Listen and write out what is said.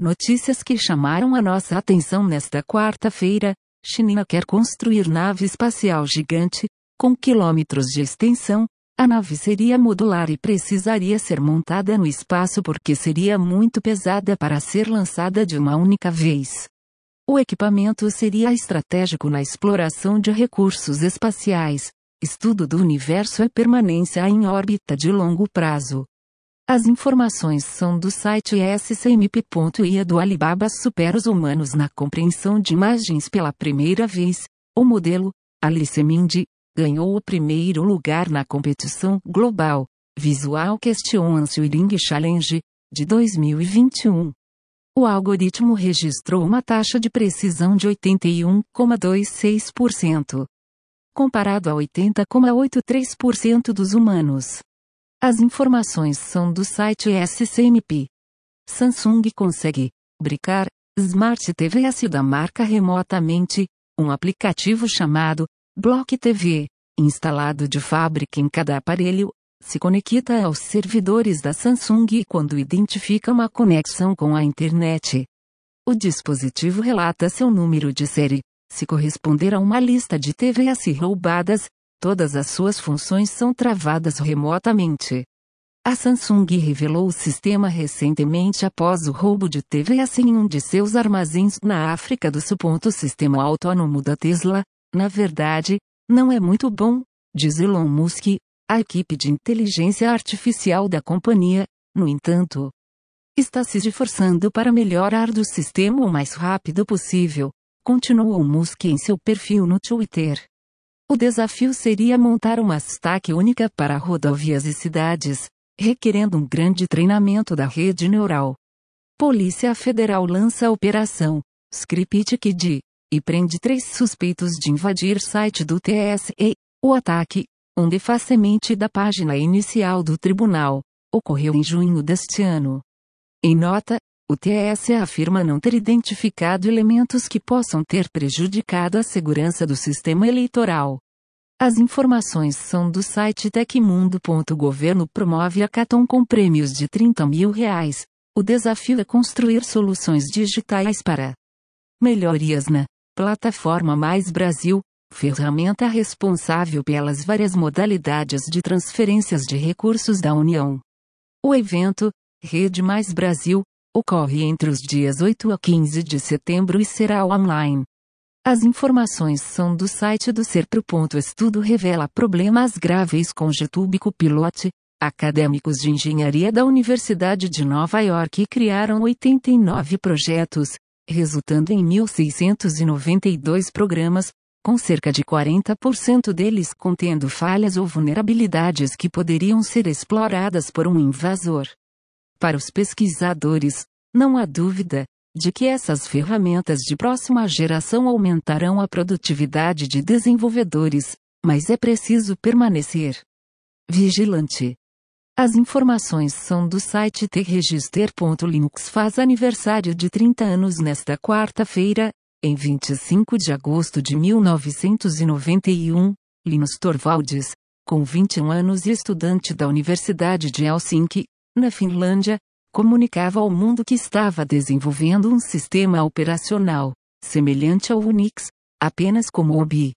Notícias que chamaram a nossa atenção nesta quarta-feira: China quer construir nave espacial gigante, com quilômetros de extensão. A nave seria modular e precisaria ser montada no espaço porque seria muito pesada para ser lançada de uma única vez. O equipamento seria estratégico na exploração de recursos espaciais, estudo do universo e permanência em órbita de longo prazo. As informações são do site scmp.ia do Alibaba supera os humanos na compreensão de imagens pela primeira vez. O modelo, Alice Mindy, ganhou o primeiro lugar na competição global Visual Question Answering Challenge de 2021. O algoritmo registrou uma taxa de precisão de 81,26%, comparado a 80,83% dos humanos. As informações são do site SCMP. Samsung consegue brincar Smart TVS da marca remotamente, um aplicativo chamado Block TV, instalado de fábrica em cada aparelho, se conecta aos servidores da Samsung quando identifica uma conexão com a internet. O dispositivo relata seu número de série, se corresponder a uma lista de TVS roubadas, Todas as suas funções são travadas remotamente. A Samsung revelou o sistema recentemente após o roubo de TVS em um de seus armazéns na África do Sul. O sistema autônomo da Tesla, na verdade, não é muito bom, diz Elon Musk, a equipe de inteligência artificial da companhia, no entanto, está se esforçando para melhorar do sistema o mais rápido possível, continuou Musk em seu perfil no Twitter. O desafio seria montar uma stack única para rodovias e cidades, requerendo um grande treinamento da rede neural. Polícia Federal lança a operação Script Kid e prende três suspeitos de invadir site do TSE. O ataque, um defacemente da página inicial do tribunal, ocorreu em junho deste ano. Em nota, o TSE afirma não ter identificado elementos que possam ter prejudicado a segurança do sistema eleitoral. As informações são do site Tecmundo. O governo promove hackathon com prêmios de 30 mil reais. O desafio é construir soluções digitais para melhorias na plataforma Mais Brasil, ferramenta responsável pelas várias modalidades de transferências de recursos da União. O evento, Rede Mais Brasil, ocorre entre os dias 8 a 15 de setembro e será online. As informações são do site do Serpro. Estudo revela problemas graves com YouTube Copilot. Acadêmicos de engenharia da Universidade de Nova York criaram 89 projetos, resultando em 1.692 programas, com cerca de 40% deles contendo falhas ou vulnerabilidades que poderiam ser exploradas por um invasor. Para os pesquisadores, não há dúvida de que essas ferramentas de próxima geração aumentarão a produtividade de desenvolvedores, mas é preciso permanecer vigilante. As informações são do site tregister.linux faz aniversário de 30 anos nesta quarta-feira, em 25 de agosto de 1991, Linus Torvalds, com 21 anos e estudante da Universidade de Helsinki, na Finlândia, comunicava ao mundo que estava desenvolvendo um sistema operacional, semelhante ao Unix, apenas como OBI.